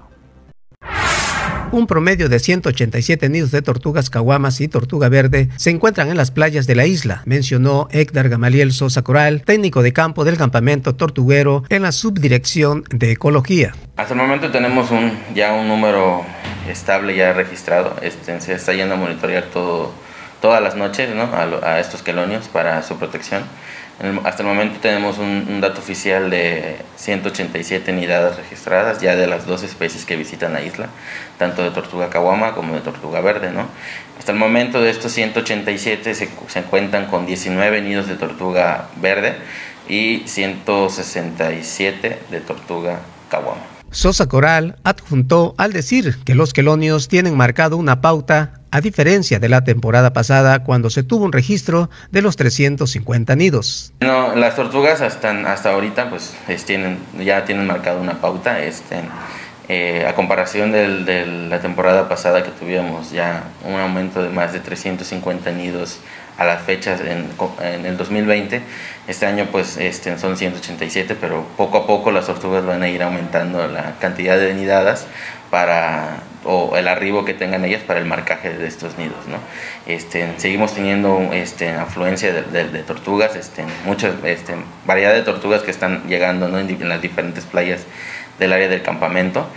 un promedio de 187 nidos de tortugas caguamas y tortuga verde se encuentran en las playas de la isla, mencionó Héctor Gamaliel Sosa Coral, técnico de campo del campamento tortuguero en la subdirección de ecología. Hasta el momento tenemos un, ya un número estable ya registrado, este, se está yendo a monitorear todo, todas las noches ¿no? a, a estos quelonios para su protección hasta el momento tenemos un, dato oficial de 187 nidadas registradas, ya de las dos especies que visitan la isla, tanto de tortuga caguama como de tortuga verde. ¿no? Hasta el momento de estos 187 se, se cuentan con 19 nidos de tortuga verde y 167 de tortuga caguama. Sosa Coral adjuntó al decir que los quelonios tienen marcado una pauta a diferencia de la temporada pasada cuando se tuvo un registro de los 350 nidos. Las tortugas hasta, hasta ahorita pues tienen, ya tienen marcado una pauta. Este, eh, a comparación de la temporada pasada que tuvimos ya un aumento de más de 350 nidos a las fechas en, en, el 2020. Este año pues este, son 187, pero poco a poco las tortugas van a ir aumentando la cantidad de nidadas para o el arribo que tengan ellas para el marcaje de estos nidos. ¿no? Este, seguimos teniendo este, afluencia de, de, tortugas, este, muchas este, variedad de tortugas que están llegando ¿no? en, las diferentes playas del área del campamento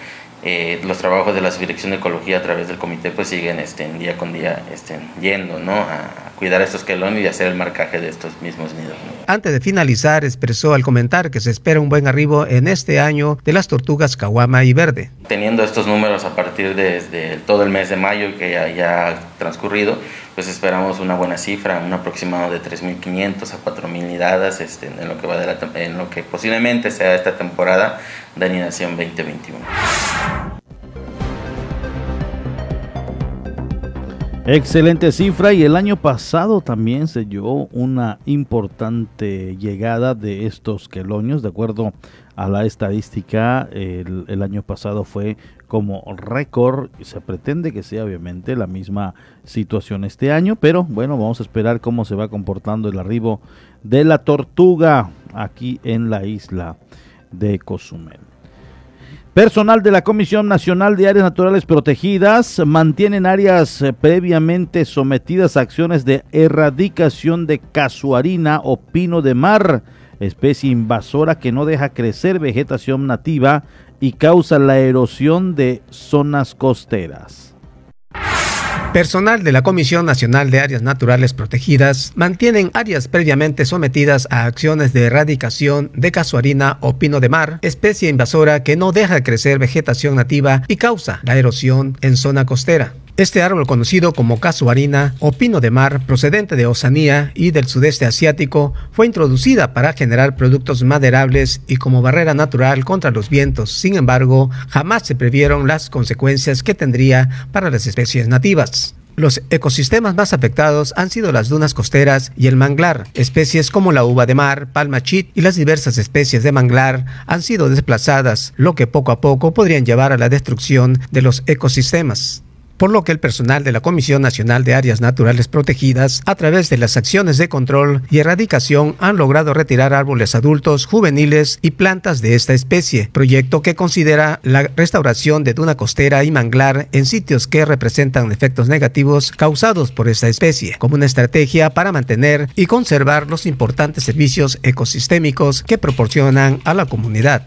eh, los trabajos de la Subdirección de Ecología a través del comité pues siguen este, día con día este, yendo ¿no? a, cuidar estos quelonios y hacer el marcaje de estos mismos nidos. Antes de finalizar, expresó al comentar que se espera un buen arribo en este año de las tortugas caguama y verde. Teniendo estos números a partir de, todo el mes de mayo que ya, ha transcurrido, pues esperamos una buena cifra, un aproximado de 3.500 a 4.000 nidadas este, en, lo que va de en lo que posiblemente sea esta temporada de anidación 2021. Excelente cifra y el año pasado también se llevó una importante llegada de estos quelonios, de acuerdo a la estadística, el año pasado fue como récord y se pretende que sea obviamente la misma situación este año, pero bueno, vamos a esperar cómo se va comportando el arribo de la tortuga aquí en la isla de Cozumel. Personal de la Comisión Nacional de Áreas Naturales Protegidas mantienen áreas eh, previamente sometidas a acciones de erradicación de casuarina o pino de mar, especie invasora que no deja crecer vegetación nativa y causa la erosión de zonas costeras. Personal de la Comisión Nacional de Áreas Naturales Protegidas mantienen áreas previamente sometidas a acciones de erradicación de casuarina o pino de mar, especie invasora que no deja crecer vegetación nativa y causa la erosión en zona costera. Este árbol conocido como casuarina o pino de mar procedente de Oceanía y del sudeste asiático fue introducida para generar productos maderables y como barrera natural contra los vientos. Sin embargo, jamás se previeron las consecuencias que tendría para las especies nativas. Los ecosistemas más afectados han sido las dunas costeras y el manglar. Especies como la uva de mar, palma chit y las diversas especies de manglar han sido desplazadas, lo que poco a poco podrían llevar a la destrucción de los ecosistemas por lo que el personal de la Comisión Nacional de Áreas Naturales Protegidas, a través de las acciones de control y erradicación, han logrado retirar árboles adultos, juveniles y plantas de esta especie, proyecto que considera la restauración de duna costera y manglar en sitios que representan efectos negativos causados por esta especie, como una estrategia para mantener y conservar los importantes servicios ecosistémicos que proporcionan a la comunidad.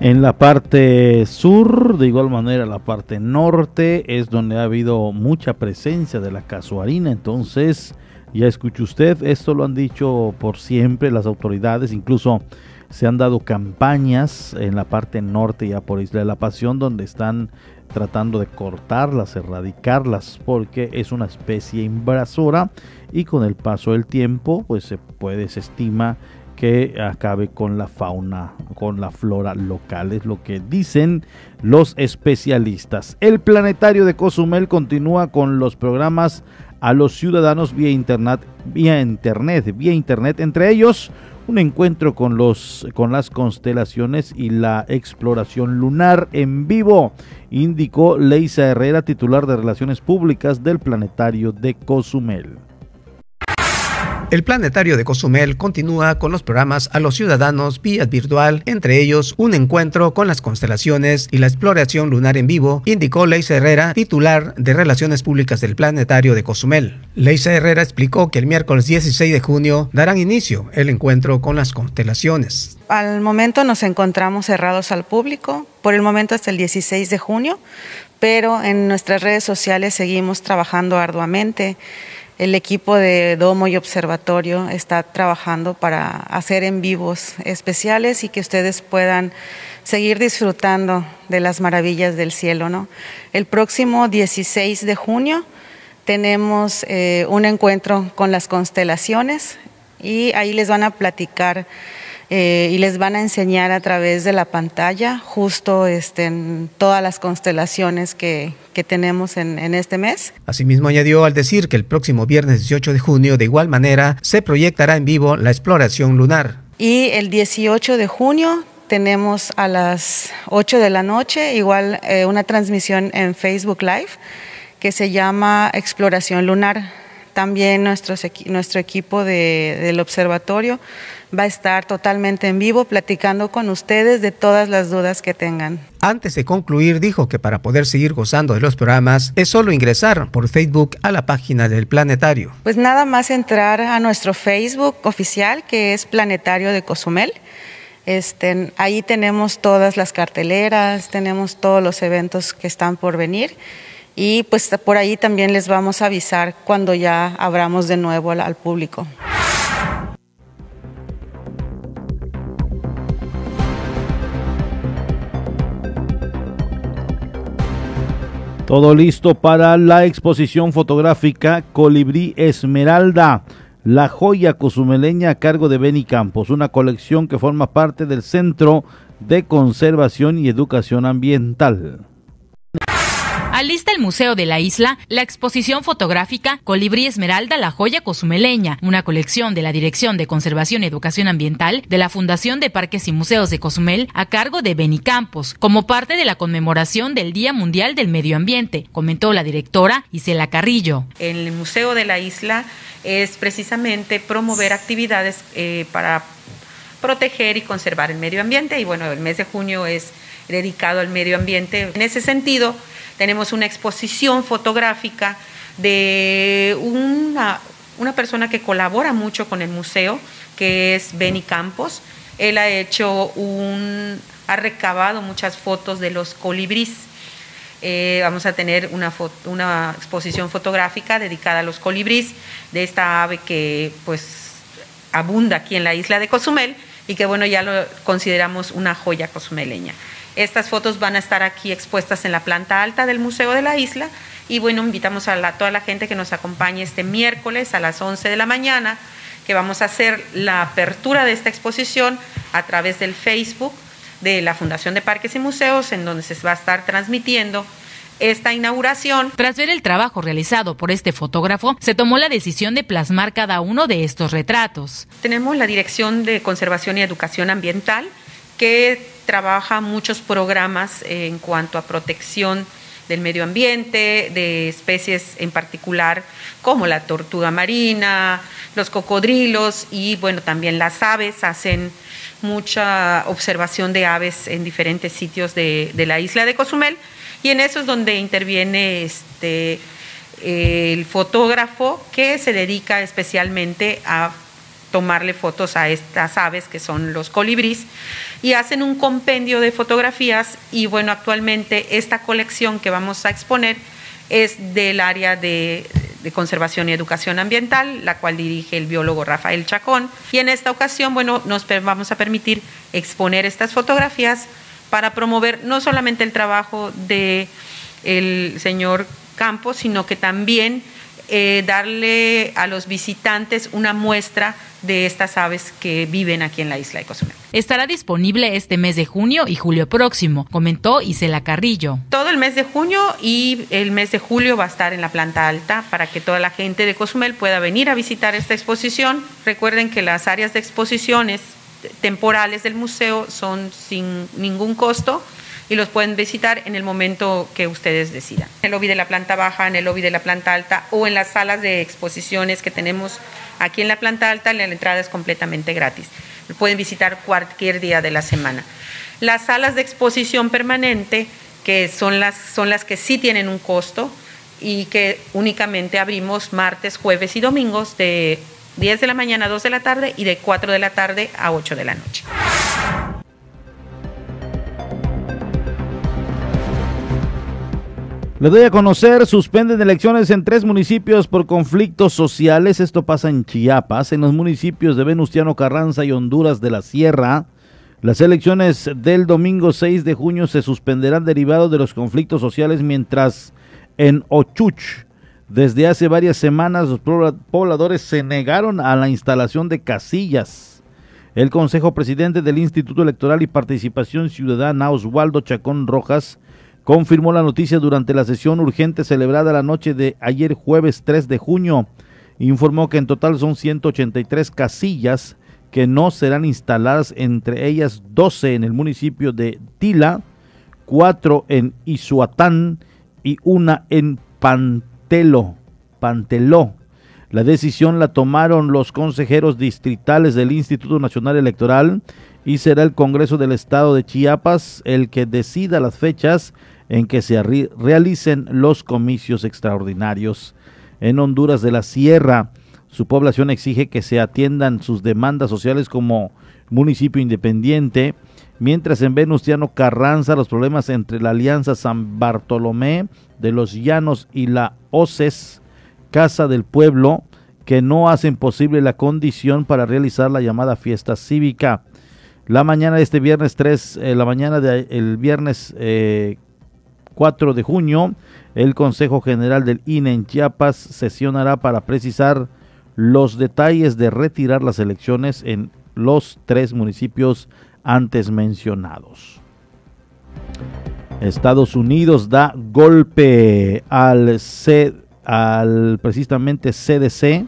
En la parte sur, de igual manera la parte norte, es donde ha habido mucha presencia de la casuarina. Entonces, ya escuche usted, esto lo han dicho por siempre las autoridades, incluso se han dado campañas en la parte norte, ya por Isla de la Pasión, donde están tratando de cortarlas, erradicarlas, porque es una especie invasora y con el paso del tiempo, pues se puede, se estima que acabe con la fauna, con la flora local, es lo que dicen los especialistas. El planetario de Cozumel continúa con los programas a los ciudadanos vía internet, vía internet, vía internet, entre ellos un encuentro con los con las constelaciones y la exploración lunar en vivo, indicó Leisa Herrera, titular de Relaciones Públicas del Planetario de Cozumel. El planetario de Cozumel continúa con los programas a los ciudadanos vía virtual, entre ellos un encuentro con las constelaciones y la exploración lunar en vivo, indicó Leisa Herrera, titular de Relaciones Públicas del planetario de Cozumel. Leisa Herrera explicó que el miércoles 16 de junio darán inicio el encuentro con las constelaciones. Al momento nos encontramos cerrados al público, por el momento hasta el 16 de junio, pero en nuestras redes sociales seguimos trabajando arduamente el equipo de Domo y Observatorio está trabajando para hacer en vivos especiales y que ustedes puedan seguir disfrutando de las maravillas del cielo. ¿no? El próximo 16 de junio tenemos eh, un encuentro con las constelaciones y ahí les van a platicar eh, y les van a enseñar a través de la pantalla justo este, en todas las constelaciones que, que tenemos en, en, este mes. Asimismo añadió al decir que el próximo viernes 18 de junio de igual manera se proyectará en vivo la exploración lunar. Y el 18 de junio tenemos a las 8 de la noche igual eh, una transmisión en Facebook Live que se llama Exploración Lunar también nuestros, nuestro equipo de, del observatorio va a estar totalmente en vivo platicando con ustedes de todas las dudas que tengan. Antes de concluir, dijo que para poder seguir gozando de los programas es solo ingresar por Facebook a la página del planetario. Pues nada más entrar a nuestro Facebook oficial que es Planetario de Cozumel. Este, ahí tenemos todas las carteleras, tenemos todos los eventos que están por venir y pues por ahí también les vamos a avisar cuando ya abramos de nuevo al, público. Todo listo para la exposición fotográfica Colibrí Esmeralda, la joya cozumeleña a cargo de Beni Campos, una colección que forma parte del Centro de Conservación y Educación Ambiental. Alista el Museo de la Isla la exposición fotográfica Colibrí Esmeralda, la joya cozumeleña, una colección de la Dirección de Conservación y Educación Ambiental de la Fundación de Parques y Museos de Cozumel a cargo de Beni Campos, como parte de la conmemoración del Día Mundial del Medio Ambiente, comentó la directora Isela Carrillo. El Museo de la Isla es precisamente promover actividades eh, para proteger y conservar el medio ambiente y bueno, el mes de junio es dedicado al medio ambiente. En ese sentido, tenemos una exposición fotográfica de una, una persona que colabora mucho con el museo, que es Benny Campos. Él ha hecho un, ha recabado muchas fotos de los colibríes. Eh, vamos a tener una, una exposición fotográfica dedicada a los colibríes de esta ave que pues abunda aquí en la isla de Cozumel y que bueno ya lo consideramos una joya cozumeleña. Estas fotos van a estar aquí expuestas en la planta alta del Museo de la Isla y bueno, invitamos a toda la gente que nos acompañe este miércoles a las 11 de la mañana, que vamos a hacer la apertura de esta exposición a través del Facebook de la Fundación de Parques y Museos, en donde se va a estar transmitiendo esta inauguración. Tras ver el trabajo realizado por este fotógrafo, se tomó la decisión de plasmar cada uno de estos retratos. Tenemos la Dirección de Conservación y Educación Ambiental, que trabaja muchos programas en cuanto a protección del medio ambiente, de especies en particular como la tortuga marina, los cocodrilos y bueno, también las aves. Hacen mucha observación de aves en diferentes sitios de, de la isla de Cozumel. Y en eso es donde interviene este el fotógrafo que se dedica especialmente a tomarle fotos a estas aves que son los colibríes y hacen un compendio de fotografías y bueno, actualmente esta colección que vamos a exponer es del área de, de, conservación y educación ambiental, la cual dirige el biólogo Rafael Chacón. Y en esta ocasión, bueno, nos vamos a permitir exponer estas fotografías para promover no solamente el trabajo de el señor Campos, sino que también eh, darle a los visitantes una muestra de estas aves que viven aquí en la isla de Cozumel. Estará disponible este mes de junio y julio próximo, comentó Isela Carrillo. Todo el mes de junio y el mes de julio va a estar en la planta alta para que toda la gente de Cozumel pueda venir a visitar esta exposición. Recuerden que las áreas de exposiciones temporales del museo son sin ningún costo y los pueden visitar en el momento que ustedes decidan. En el lobby de la planta baja, en el lobby de la planta alta o en las salas de exposiciones que tenemos aquí en la planta alta, la entrada es completamente gratis. Pueden visitar cualquier día de la semana. Las salas de exposición permanente, que son las, son las que sí tienen un costo y que únicamente abrimos martes, jueves y domingos de 10 de la mañana a 2 de la tarde y de 4 de la tarde a 8 de la noche. Le doy a conocer, suspenden elecciones en tres municipios por conflictos sociales. Esto pasa en Chiapas, en los municipios de Venustiano Carranza y Honduras de la Sierra. Las elecciones del domingo 6 de junio se suspenderán derivados de los conflictos sociales, mientras en Ochuch, desde hace varias semanas, los pobladores se negaron a la instalación de casillas. El Consejo Presidente del Instituto Electoral y Participación Ciudadana, Oswaldo Chacón Rojas, confirmó la noticia durante la sesión urgente celebrada la noche de ayer jueves 3 de junio. Informó que en total son 183 casillas que no serán instaladas, entre ellas 12 en el municipio de Tila, 4 en Izuatán y una en Pantelo, Panteló. La decisión la tomaron los consejeros distritales del Instituto Nacional Electoral y será el Congreso del Estado de Chiapas el que decida las fechas en que se realicen los comicios extraordinarios. En Honduras de la Sierra, su población exige que se atiendan sus demandas sociales como municipio independiente, mientras en Venustiano Carranza los problemas entre la Alianza San Bartolomé de los Llanos y la OCES, Casa del Pueblo, que no hacen posible la condición para realizar la llamada fiesta cívica. La mañana de este viernes 3, eh, la mañana del viernes 4 eh, de junio, el Consejo General del INE en Chiapas sesionará para precisar los detalles de retirar las elecciones en los tres municipios antes mencionados. Estados Unidos da golpe al, C, al precisamente CDC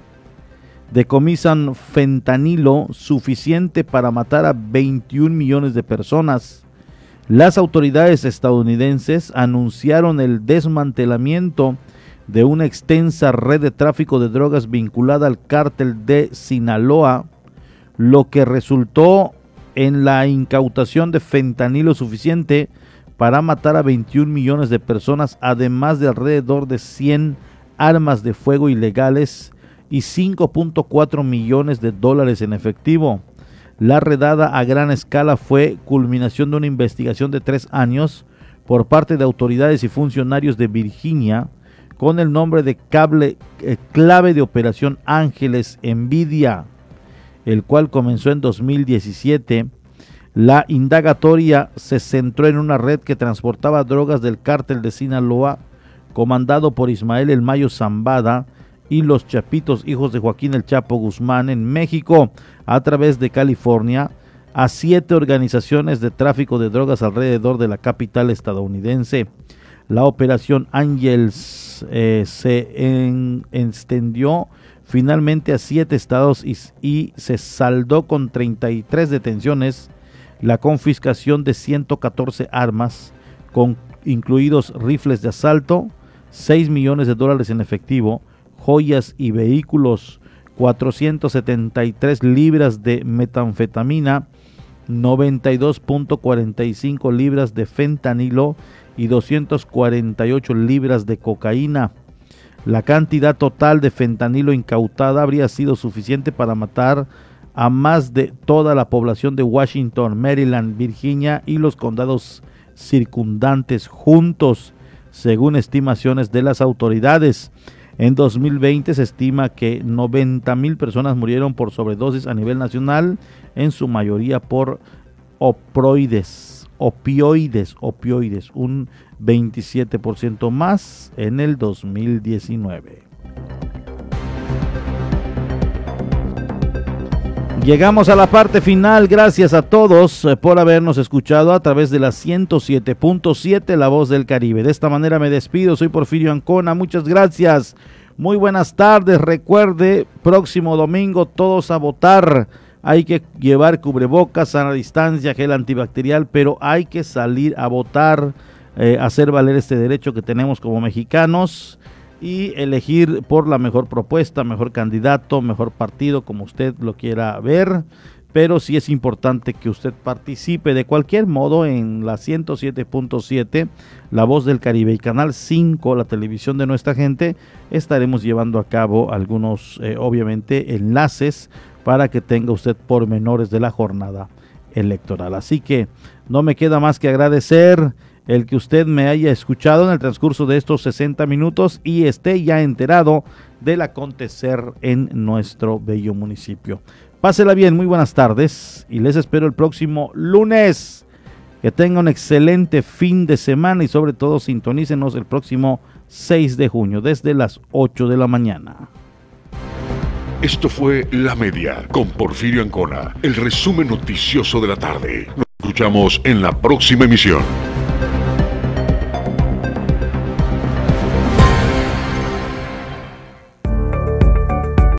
decomisan fentanilo suficiente para matar a 21 millones de personas. Las autoridades estadounidenses anunciaron el desmantelamiento de una extensa red de tráfico de drogas vinculada al cártel de Sinaloa, lo que resultó en la incautación de fentanilo suficiente para matar a 21 millones de personas, además de alrededor de 100 armas de fuego ilegales y 5.4 millones de dólares en efectivo. La redada a gran escala fue culminación de una investigación de tres años por parte de autoridades y funcionarios de Virginia con el nombre de cable, eh, clave de operación Ángeles Envidia, el cual comenzó en 2017. La indagatoria se centró en una red que transportaba drogas del cártel de Sinaloa, comandado por Ismael El Mayo Zambada, y los Chapitos, hijos de Joaquín El Chapo Guzmán en México, a través de California, a siete organizaciones de tráfico de drogas alrededor de la capital estadounidense. La operación Angels eh, se extendió finalmente a siete estados y, se saldó con 33 detenciones, la confiscación de 114 armas, con incluidos rifles de asalto, 6 millones de dólares en efectivo, joyas y vehículos, 473 libras de metanfetamina, 92.45 libras de fentanilo y 248 libras de cocaína. La cantidad total de fentanilo incautada habría sido suficiente para matar a más de toda la población de Washington, Maryland, Virginia y los condados circundantes juntos, según estimaciones de las autoridades. En 2020 se estima que 90 mil personas murieron por sobredosis a nivel nacional, en su mayoría por opioides, opioides, opioides, un 27% más en el 2019. Llegamos a la parte final. Gracias a todos eh, por habernos escuchado a través de la 107.7 La Voz del Caribe. De esta manera me despido. Soy Porfirio Ancona. Muchas gracias. Muy buenas tardes. Recuerde, próximo domingo todos a votar. Hay que llevar cubrebocas, a la distancia, gel antibacterial, pero hay que salir a votar, eh, hacer valer este derecho que tenemos como mexicanos y elegir por la mejor propuesta, mejor candidato, mejor partido, como usted lo quiera ver. Pero sí es importante que usted participe de cualquier modo en la 107.7, La Voz del Caribe y Canal 5, la televisión de nuestra gente. Estaremos llevando a cabo algunos, eh, obviamente, enlaces para que tenga usted pormenores de la jornada electoral. Así que no me queda más que agradecer el que usted me haya escuchado en el transcurso de estos 60 minutos y esté ya enterado del acontecer en nuestro bello municipio. Pásela bien, muy buenas tardes y les espero el próximo lunes. Que tenga un excelente fin de semana y sobre todo sintonícenos el próximo 6 de junio desde las 8 de la mañana. Esto fue La Media con Porfirio Ancona, el resumen noticioso de la tarde. Nos escuchamos en la próxima emisión.